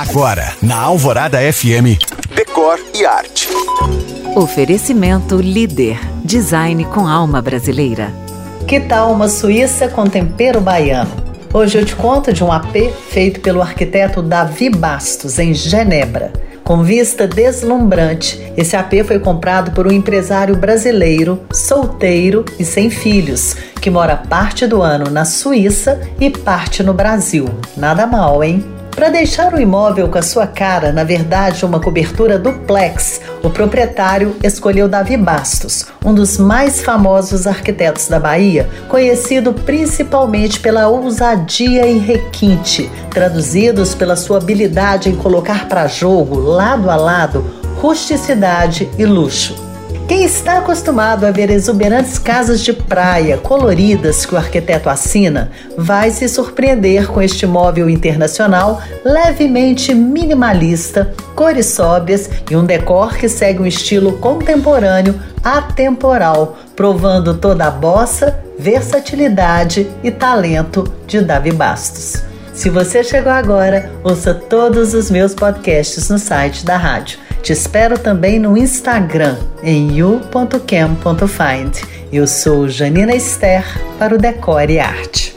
Agora, na Alvorada FM, Decor e Arte. Oferecimento Líder. Design com alma brasileira. Que tal uma Suíça com tempero baiano? Hoje eu te conto de um AP feito pelo arquiteto Davi Bastos, em Genebra. Com vista deslumbrante, esse AP foi comprado por um empresário brasileiro, solteiro e sem filhos, que mora parte do ano na Suíça e parte no Brasil. Nada mal, hein? Para deixar o imóvel com a sua cara, na verdade uma cobertura duplex, o proprietário escolheu Davi Bastos, um dos mais famosos arquitetos da Bahia, conhecido principalmente pela ousadia e requinte, traduzidos pela sua habilidade em colocar para jogo, lado a lado, rusticidade e luxo. Quem está acostumado a ver exuberantes casas de praia coloridas que o arquiteto assina, vai se surpreender com este móvel internacional levemente minimalista, cores sóbrias e um decor que segue um estilo contemporâneo atemporal, provando toda a bossa, versatilidade e talento de Davi Bastos. Se você chegou agora, ouça todos os meus podcasts no site da rádio te espero também no Instagram, em you.cam.find. Eu sou Janina Esther para o Decore Arte.